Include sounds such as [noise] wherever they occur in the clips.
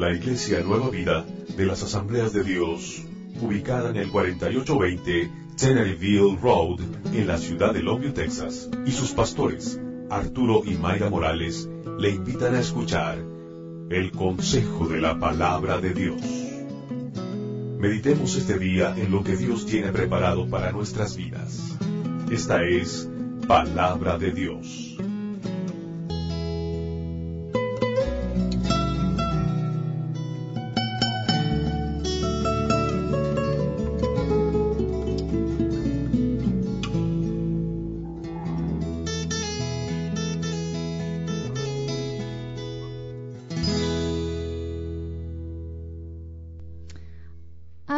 La Iglesia Nueva Vida de las Asambleas de Dios, ubicada en el 4820 Teneryville Road, en la ciudad de Longview, Texas, y sus pastores, Arturo y Mayra Morales, le invitan a escuchar el consejo de la palabra de Dios. Meditemos este día en lo que Dios tiene preparado para nuestras vidas. Esta es Palabra de Dios.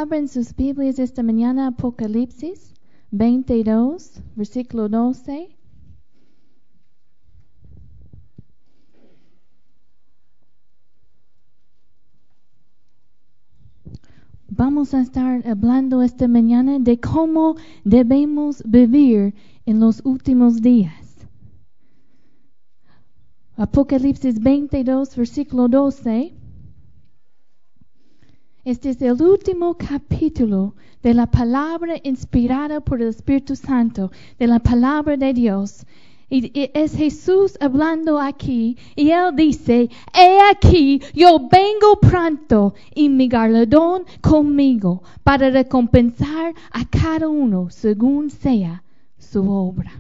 Abren sus Biblias esta mañana Apocalipsis 22, versículo 12. Vamos a estar hablando esta mañana de cómo debemos vivir en los últimos días. Apocalipsis 22, versículo 12. Este es el último capítulo de la palabra inspirada por el Espíritu Santo, de la palabra de Dios. Y, es Jesús hablando aquí y él dice, he aquí, yo vengo pronto y mi galardón conmigo para recompensar a cada uno según sea su obra.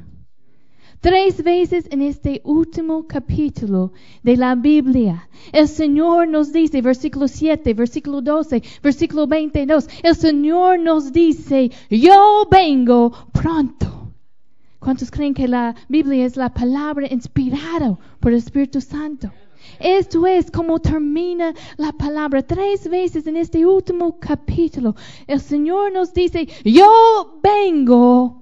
Tres veces en este último capítulo de la Biblia, el Señor nos dice, versículo 7, versículo 12, versículo 22, el Señor nos dice, yo vengo pronto. ¿Cuántos creen que la Biblia es la palabra inspirada por el Espíritu Santo? Esto es como termina la palabra. Tres veces en este último capítulo, el Señor nos dice, yo vengo.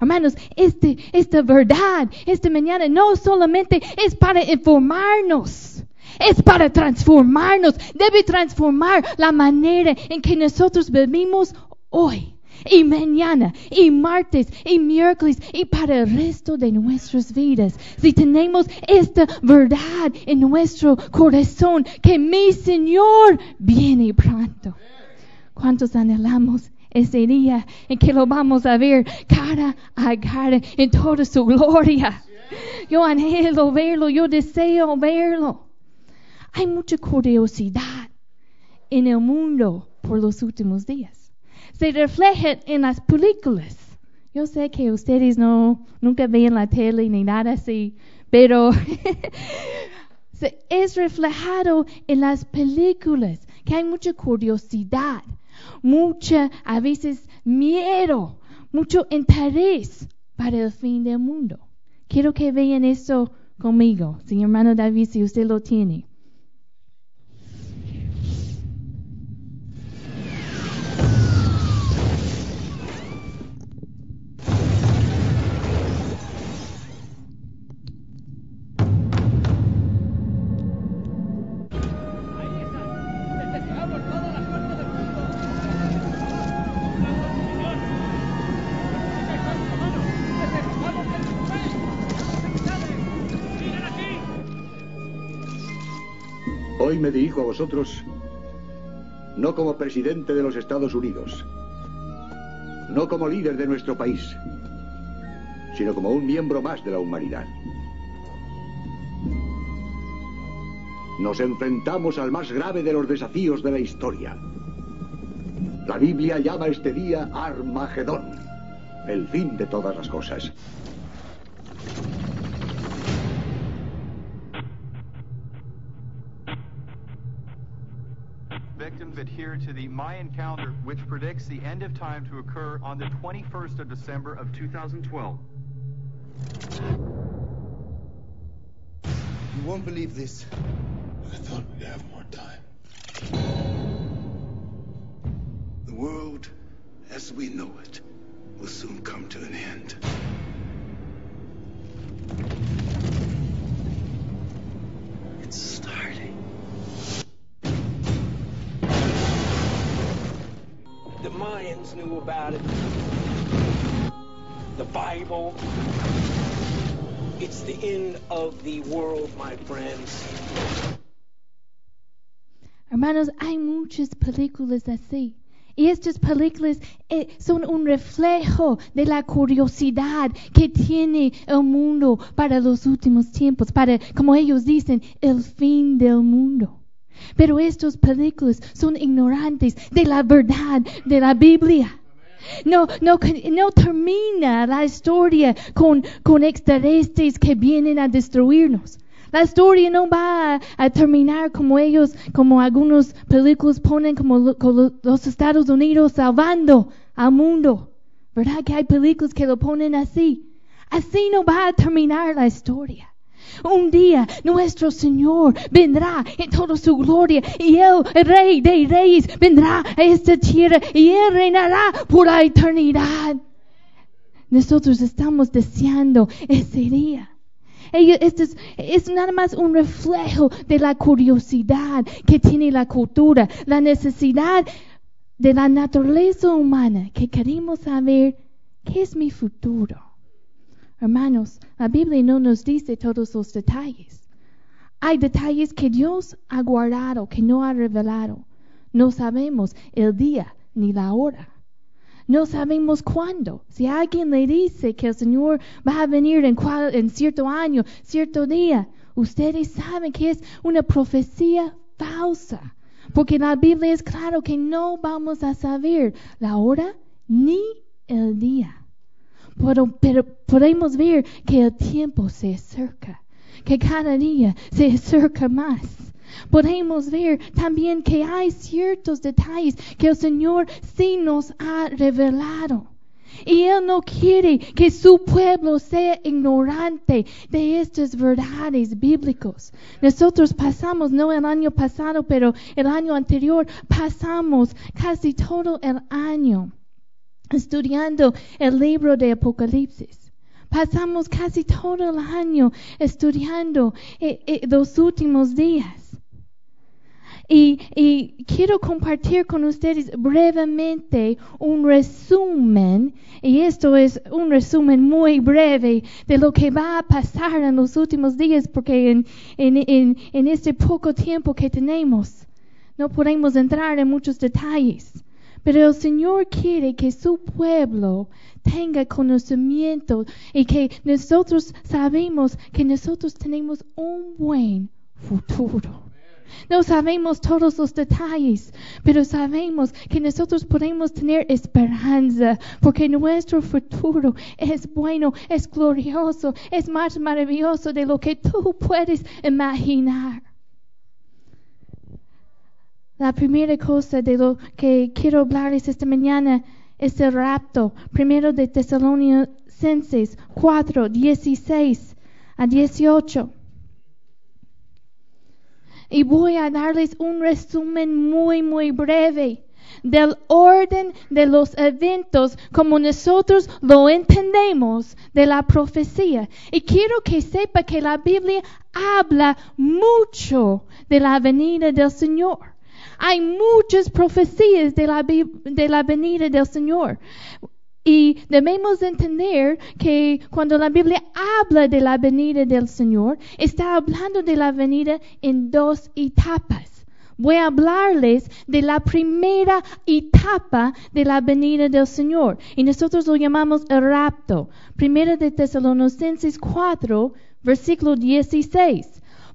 Hermanos, este, esta verdad, esta mañana no solamente es para informarnos, es para transformarnos. Debe transformar la manera en que nosotros vivimos hoy y mañana y martes y miércoles y para el resto de nuestras vidas. Si tenemos esta verdad en nuestro corazón, que mi Señor viene pronto. ¿Cuántos anhelamos ese día en que lo vamos a ver cara a cara en toda su gloria. Yo anhelo verlo, yo deseo verlo. Hay mucha curiosidad en el mundo por los últimos días. Se refleja en las películas. Yo sé que ustedes no nunca ven la tele ni nada así, pero [laughs] es reflejado en las películas que hay mucha curiosidad mucha, a veces, miedo, mucho interés para el fin del mundo. Quiero que vean eso conmigo, señor hermano David, si usted lo tiene. Hoy me dirijo a vosotros no como presidente de los Estados Unidos, no como líder de nuestro país, sino como un miembro más de la humanidad. Nos enfrentamos al más grave de los desafíos de la historia. La Biblia llama este día Armagedón, el fin de todas las cosas. Adhere to the Mayan calendar, which predicts the end of time to occur on the 21st of December of 2012. You won't believe this. I thought we'd have more time. The world, as we know it, will soon come to an end. Knew about it. The Bible. It's the end of the world, my friends. Hermanos, hay muchas películas así. Y estas películas eh, son un reflejo de la curiosidad que tiene el mundo para los últimos tiempos, para, como ellos dicen, el fin del mundo. Pero estas películas son ignorantes de la verdad de la Biblia. No, no, no termina la historia con, con extraterrestres que vienen a destruirnos. La historia no va a, terminar como ellos, como algunos películas ponen como los Estados Unidos salvando al mundo. ¿Verdad que hay películas que lo ponen así? Así no va a terminar la historia. Un día nuestro Señor vendrá en toda su gloria y Él, el Rey de Reyes, vendrá a esta tierra y Él reinará por la eternidad. Nosotros estamos deseando ese día. Esto es, es, nada más un reflejo de la curiosidad que tiene la cultura, la necesidad de la naturaleza humana que queremos saber qué es mi futuro. Hermanos, la Biblia no nos dice todos los detalles. Hay detalles que Dios ha guardado, que no ha revelado. No sabemos el día ni la hora. No sabemos cuándo. Si alguien le dice que el Señor va a venir en, en cierto año, cierto día, ustedes saben que es una profecía falsa. Porque la Biblia es claro que no vamos a saber la hora ni el día. Pero, podemos ver que el tiempo se acerca, que cada día se acerca más podemos ver también que hay ciertos detalles que el Señor sí nos ha revelado. Y Él no quiere que su pueblo sea ignorante de estas verdades bíblicas. Nosotros pasamos, no el año pasado, pero el año anterior, pasamos casi todo el año estudiando el libro de Apocalipsis. Pasamos casi todo el año estudiando eh, eh, los últimos días. Y, quiero compartir con ustedes brevemente un resumen, y esto es un resumen muy breve de lo que va a pasar en los últimos días, porque en, en este poco tiempo que tenemos no podemos entrar en muchos detalles. Pero el Señor quiere que su pueblo tenga conocimiento y que nosotros sabemos que nosotros tenemos un buen futuro. No sabemos todos los detalles, pero sabemos que nosotros podemos tener esperanza porque nuestro futuro es bueno, es glorioso, es más maravilloso de lo que tú puedes imaginar. La primera cosa de lo que quiero hablarles esta mañana es el rapto. Primero de Tesalonicenses 4, 16 a 18. Y voy a darles un resumen muy, muy breve del orden de los eventos como nosotros lo entendemos de la profecía. Y quiero que sepa que la Biblia habla mucho de la venida del Señor. Hay muchas profecías de la, venida del Señor. Y debemos entender que cuando la Biblia habla de la venida del Señor, está hablando de la venida en dos etapas. Voy a hablarles de la primera etapa de la venida del Señor. Y nosotros lo llamamos el rapto. Primera de Tesalonicenses 4, versículo 16.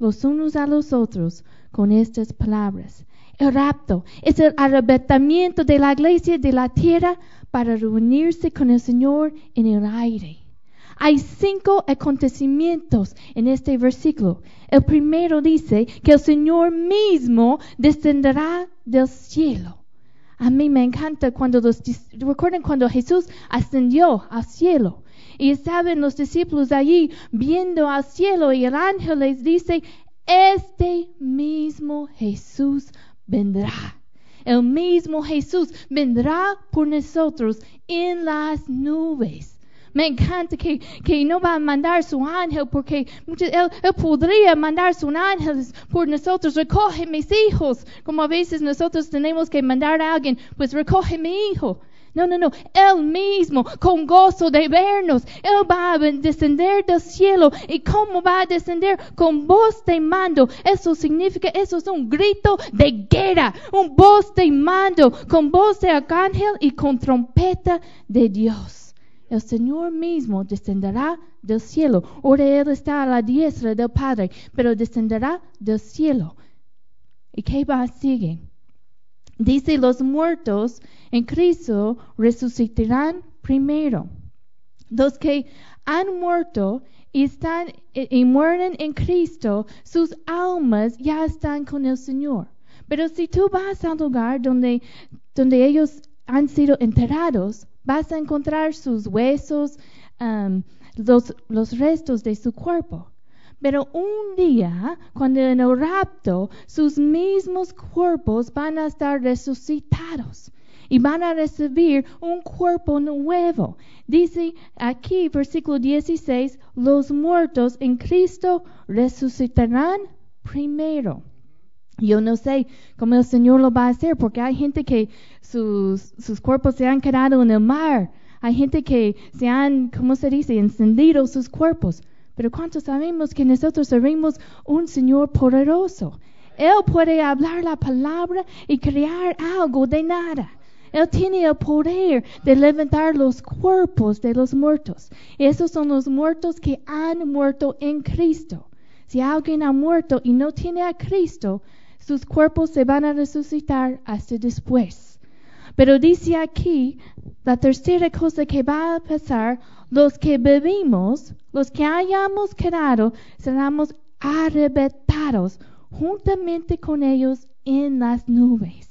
los unos a los otros con estas palabras. El rapto es el arrebatamiento de la iglesia de la tierra para reunirse con el Señor en el aire. Hay cinco acontecimientos en este versículo. El primero dice que el Señor mismo descenderá del cielo. A mí me encanta cuando los recuerden cuando Jesús ascendió al cielo y estaban los discípulos allí viendo al cielo y el ángel les dice, este mismo Jesús vendrá. el mismo Jesús vendrá por nosotros en las nubes. Me encanta que, que no va a mandar su ángel porque él podría mandar su ángel por nosotros. Recoge mis hijos. Como a veces nosotros tenemos que mandar a alguien, pues recoge mi hijo. No, no, no. Él mismo, con gozo de vernos, Él va a descender del cielo. ¿Y cómo va a descender? Con voz de mando. Eso significa, eso es un grito de guerra. Un voz de mando, con voz de arcángel y con trompeta de Dios. El Señor mismo descenderá del cielo. Ahora Él está a la diestra del Padre, pero descenderá del cielo. ¿Y qué va a seguir? Dice, los muertos en Cristo resucitarán primero. Los que han muerto y están y, y mueren en Cristo, sus almas ya están con el Señor. Pero si tú vas al lugar donde, donde ellos han sido enterrados, vas a encontrar sus huesos, um, los, los restos de su cuerpo. Pero un día, cuando en el rapto, sus mismos cuerpos van a estar resucitados y van a recibir un cuerpo nuevo. Dice aquí, versículo 16, los muertos en Cristo resucitarán primero. Yo no sé cómo el Señor lo va a hacer, porque hay gente que sus, sus cuerpos se han quedado en el mar. Hay gente que se han, ¿cómo se dice?, encendido sus cuerpos. Pero ¿cuántos sabemos que nosotros servimos un Señor poderoso? Él puede hablar la palabra y crear algo de nada. Él tiene el poder de levantar los cuerpos de los muertos. Esos son los muertos que han muerto en Cristo. Si alguien ha muerto y no tiene a Cristo, sus cuerpos se van a resucitar hasta después. Pero dice aquí, la tercera cosa que va a pasar, los que vivimos, los que hayamos quedado, seremos arrebatados juntamente con ellos en las nubes.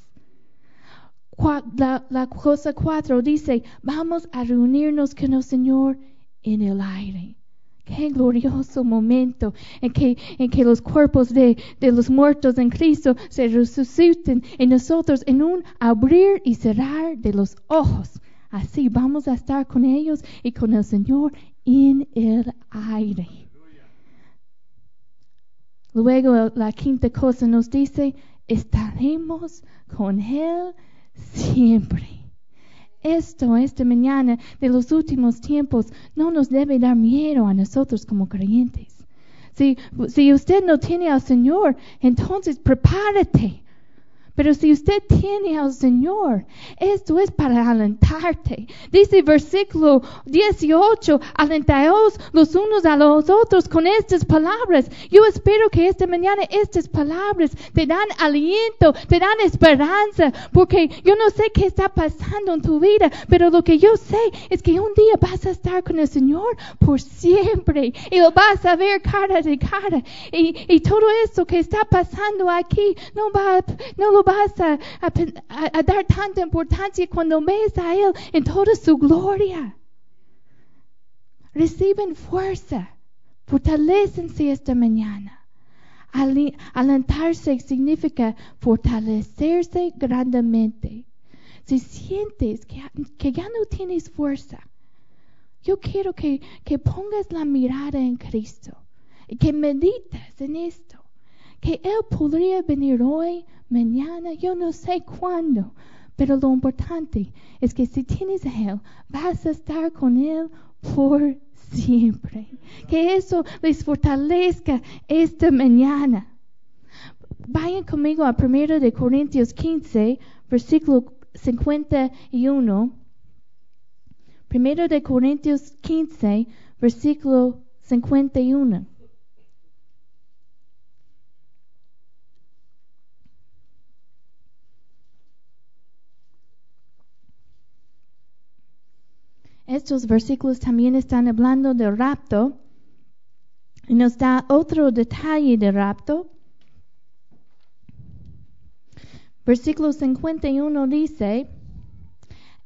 La, cosa cuatro dice, vamos a reunirnos con el Señor en el aire. Qué glorioso momento en que, en que los cuerpos de, de los muertos en Cristo se resuciten en nosotros en un abrir y cerrar de los ojos. Así vamos a estar con ellos y con el Señor en el aire. Luego la quinta cosa nos dice, estaremos con Él siempre. Esto, esta mañana de los últimos tiempos, no nos debe dar miedo a nosotros como creyentes. Si, si usted no tiene al Señor, entonces prepárate. Pero si usted tiene al Señor, esto es para alentarte. Dice versículo 18, alentaos los unos a los otros con estas palabras. Yo espero que esta mañana estas palabras te dan aliento, te dan esperanza, porque yo no sé qué está pasando en tu vida, pero lo que yo sé es que un día vas a estar con el Señor por siempre y lo vas a ver cara de cara. Y, y todo esto que está pasando aquí no va, no lo vas a, dar tanta importancia cuando ves a Él en toda su gloria. Reciben fuerza, fortalécense esta mañana. Alentarse significa fortalecerse grandemente. Si sientes que, ya no tienes fuerza, yo quiero que, que pongas la mirada en Cristo y que medites en esto. Que Él podría venir hoy, mañana, yo no sé cuándo. Pero lo importante es que si tienes a Él, vas a estar con Él por siempre. Que eso les fortalezca esta mañana. Vayan conmigo a 1 de Corintios 15, versículo 51. 1 de Corintios 15, versículo 51. Estos versículos también están hablando del rapto y nos da otro detalle del rapto. Versículo 51 dice,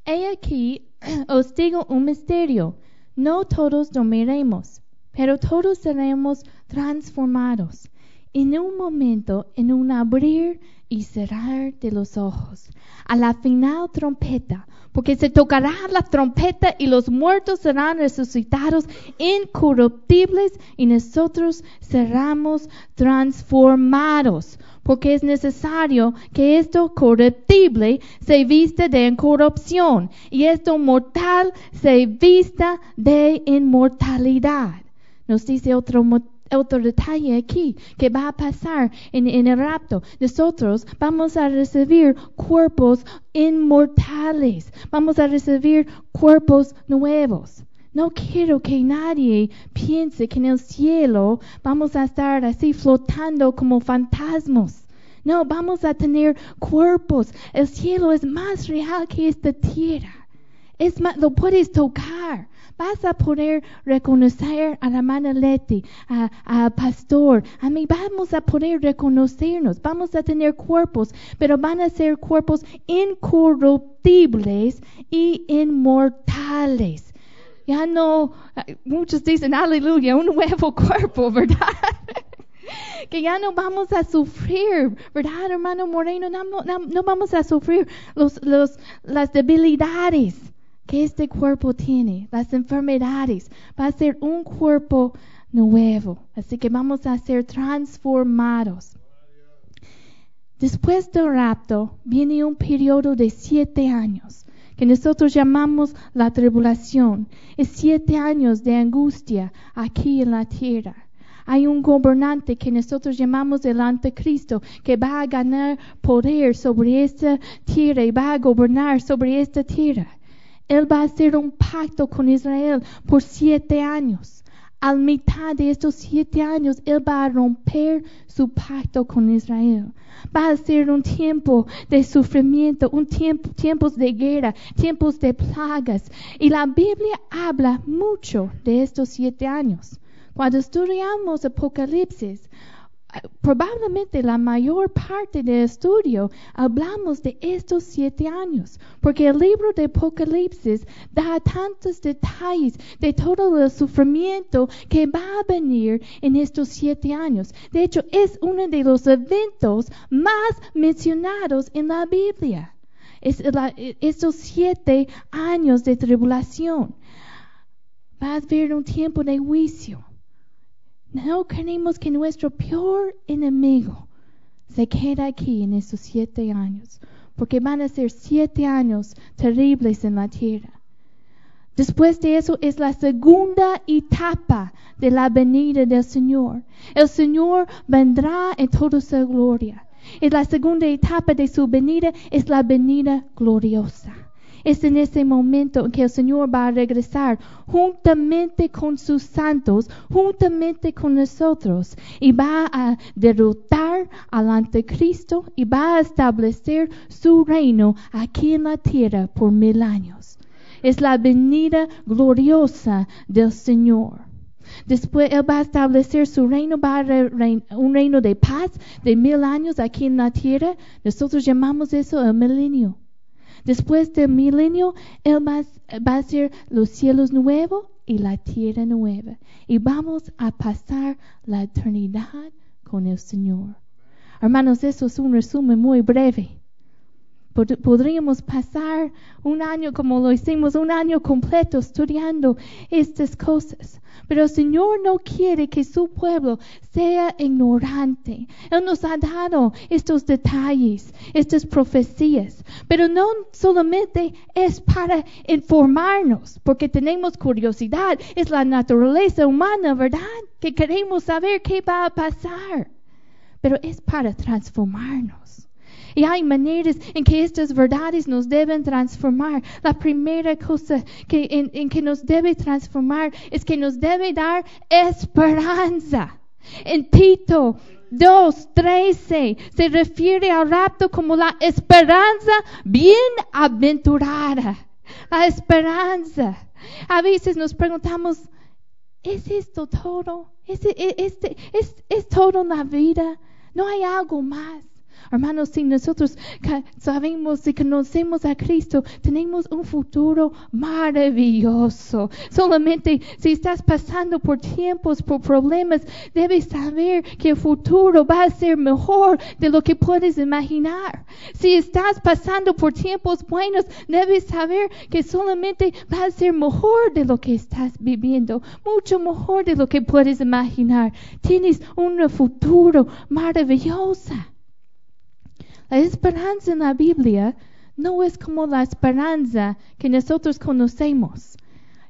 He aquí, [clears throat] os digo un misterio, no todos dormiremos, pero todos seremos transformados en un momento, en un abrir y cerrar de los ojos, a la final trompeta, porque se tocará la trompeta y los muertos serán resucitados incorruptibles y nosotros seremos transformados, porque es necesario que esto corruptible se vista de incorrupción y esto mortal se vista de inmortalidad. Nos dice otro, otro detalle aquí que va a pasar en, el rapto. Nosotros vamos a recibir cuerpos inmortales. Vamos a recibir cuerpos nuevos. No quiero que nadie piense que en el cielo vamos a estar así flotando como fantasmas. No, vamos a tener cuerpos. El cielo es más real que esta tierra. Es más, lo puedes tocar. Vas a poder reconocer a la hermana Leti, a, a pastor. A mí vamos a poder reconocernos. Vamos a tener cuerpos, pero van a ser cuerpos incorruptibles y inmortales. Ya no, muchos dicen, aleluya, un nuevo cuerpo, [laughs] ¿verdad? que ya no vamos a sufrir, ¿verdad, hermano Moreno? No, no, no vamos a sufrir los, los, las debilidades que este cuerpo tiene, las enfermedades. Va a ser un cuerpo nuevo. Así que vamos a ser transformados. Después del rapto viene un periodo de siete años que nosotros llamamos la tribulación. Es siete años de angustia aquí en la tierra. Hay un gobernante que nosotros llamamos el anticristo que va a ganar poder sobre esta tierra y va a gobernar sobre esta tierra. Él va a hacer un pacto con Israel por siete años. Al mitad de estos siete años, Él va a romper su pacto con Israel. Va a ser un tiempo de sufrimiento, un tiempo, tiempos de guerra, tiempos de plagas. Y la Biblia habla mucho de estos siete años. Cuando estudiamos Apocalipsis, probablemente la mayor parte del estudio hablamos de estos siete años, porque el libro de Apocalipsis da tantos detalles de todo el sufrimiento que va a venir en estos siete años. De hecho, es uno de los eventos más mencionados en la Biblia. Es estos siete años de tribulación. Va a haber un tiempo de juicio no queremos que nuestro peor enemigo se quede aquí en esos siete años, porque van a ser siete años terribles en la tierra. Después de eso es la segunda etapa de la venida del Señor. El Señor vendrá en toda su gloria. Y la segunda etapa de su venida es la venida gloriosa. Es en ese momento en que el Señor va a regresar juntamente con sus santos, juntamente con nosotros, y va a derrotar al anticristo y va a establecer su reino aquí en la tierra por mil años. Es la venida gloriosa del Señor. Después Él va a establecer su reino, va a un reino de paz de mil años aquí en la tierra. Nosotros llamamos eso el milenio. Después del milenio, Él va, va a hacer los cielos nuevos y la tierra nueva. Y vamos a pasar la eternidad con el Señor. Hermanos, eso es un resumen muy breve. Podríamos pasar un año como lo hicimos, un año completo estudiando estas cosas. Pero el Señor no quiere que su pueblo sea ignorante. Él nos ha dado estos detalles, estas profecías. Pero no solamente es para informarnos, porque tenemos curiosidad. Es la naturaleza humana, ¿verdad? Que queremos saber qué va a pasar. Pero es para transformarnos. Y hay maneras en que estas verdades nos deben transformar. La primera cosa en, que nos debe transformar es que nos debe dar esperanza. En Tito 2.13 se refiere al rapto como la esperanza bienaventurada. La esperanza. A veces nos preguntamos, ¿es esto todo? ¿Es, es, es, es todo la vida? ¿No hay algo más? Hermanos, si nosotros sabemos y conocemos a Cristo, tenemos un futuro maravilloso. Solamente si estás pasando por tiempos, por problemas, debes saber que el futuro va a ser mejor de lo que puedes imaginar. Si estás pasando por tiempos buenos, debes saber que solamente va a ser mejor de lo que estás viviendo, mucho mejor de lo que puedes imaginar. Tienes un futuro maravilloso. La esperanza en la Biblia no es como la esperanza que nosotros conocemos.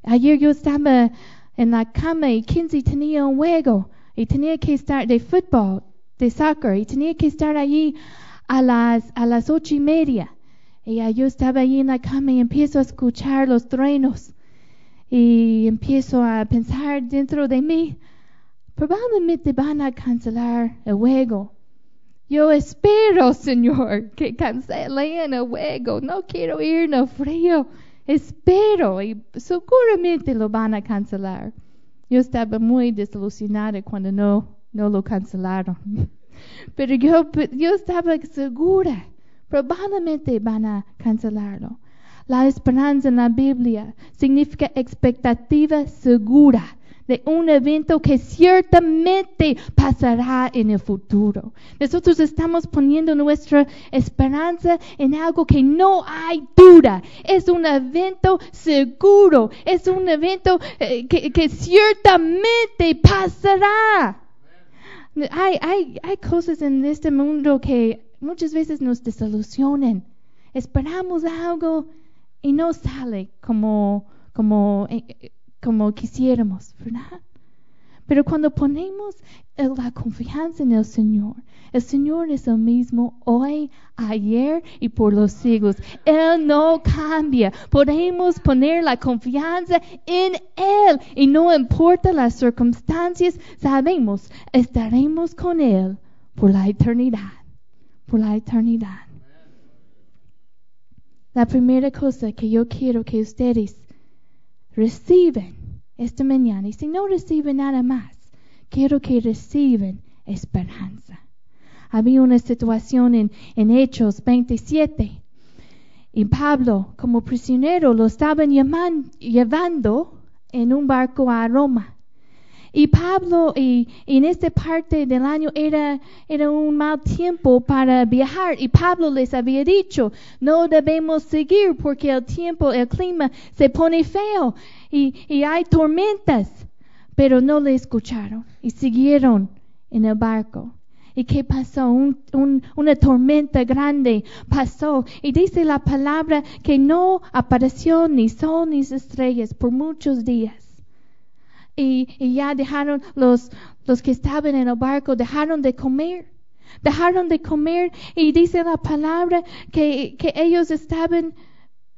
Ayer yo estaba en la cama y Kinsey tenía un juego y tenía que estar de fútbol, de soccer, y tenía que estar allí a las, a las ocho y media. Y yo estaba allí en la cama y empiezo a escuchar los truenos y empiezo a pensar dentro de mí, probablemente van a cancelar el juego. Yo espero, Señor, que cancelen el juego. No quiero ir el frío. Espero y seguramente lo van a cancelar. Yo estaba muy desilusionada cuando no, no lo cancelaron. [laughs] Pero yo, yo estaba segura, probablemente van a cancelarlo. La esperanza en la Biblia significa expectativa segura de un evento que ciertamente pasará en el futuro. Nosotros estamos poniendo nuestra esperanza en algo que no hay duda. Es un evento seguro. Es un evento eh, que, que ciertamente pasará. Hay, hay, hay cosas en este mundo que muchas veces nos desilusionan. Esperamos algo y no sale como, como, eh, como quisiéramos, ¿verdad? Pero cuando ponemos la confianza en el Señor, el Señor es el mismo hoy, ayer y por los siglos. Él no cambia. Podemos poner la confianza en Él y no importa las circunstancias, sabemos, estaremos con Él por la eternidad, por la eternidad. La primera cosa que yo quiero que ustedes reciben esta mañana, y si no reciben nada más, quiero que reciban esperanza. Había una situación en, en Hechos 27 y Pablo, como prisionero, lo estaban llevando en un barco a Roma. Y Pablo, y, y, en esta parte del año era, era un mal tiempo para viajar. Y Pablo les había dicho, no debemos seguir porque el tiempo, el clima se pone feo y, y hay tormentas. Pero no le escucharon y siguieron en el barco. ¿Y qué pasó? Un, un, una tormenta grande pasó. Y dice la palabra que no apareció ni sol ni estrellas por muchos días. Y, y, ya dejaron los, los que estaban en el barco, dejaron de comer. Dejaron de comer y dice la palabra que, que ellos estaban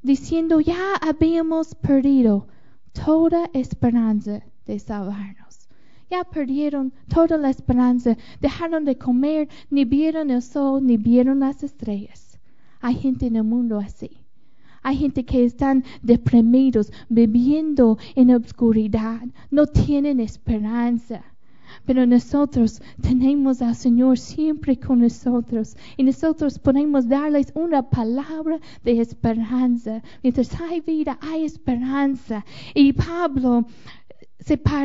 diciendo ya habíamos perdido toda esperanza de salvarnos. Ya perdieron toda la esperanza, dejaron de comer, ni vieron el sol, ni vieron las estrellas. Hay gente en el mundo así. Hay gente que están deprimidos, viviendo en obscuridad, no tienen esperanza. Pero nosotros tenemos al Señor siempre con nosotros y nosotros podemos darles una palabra de esperanza. Mientras hay vida, hay esperanza. Y Pablo se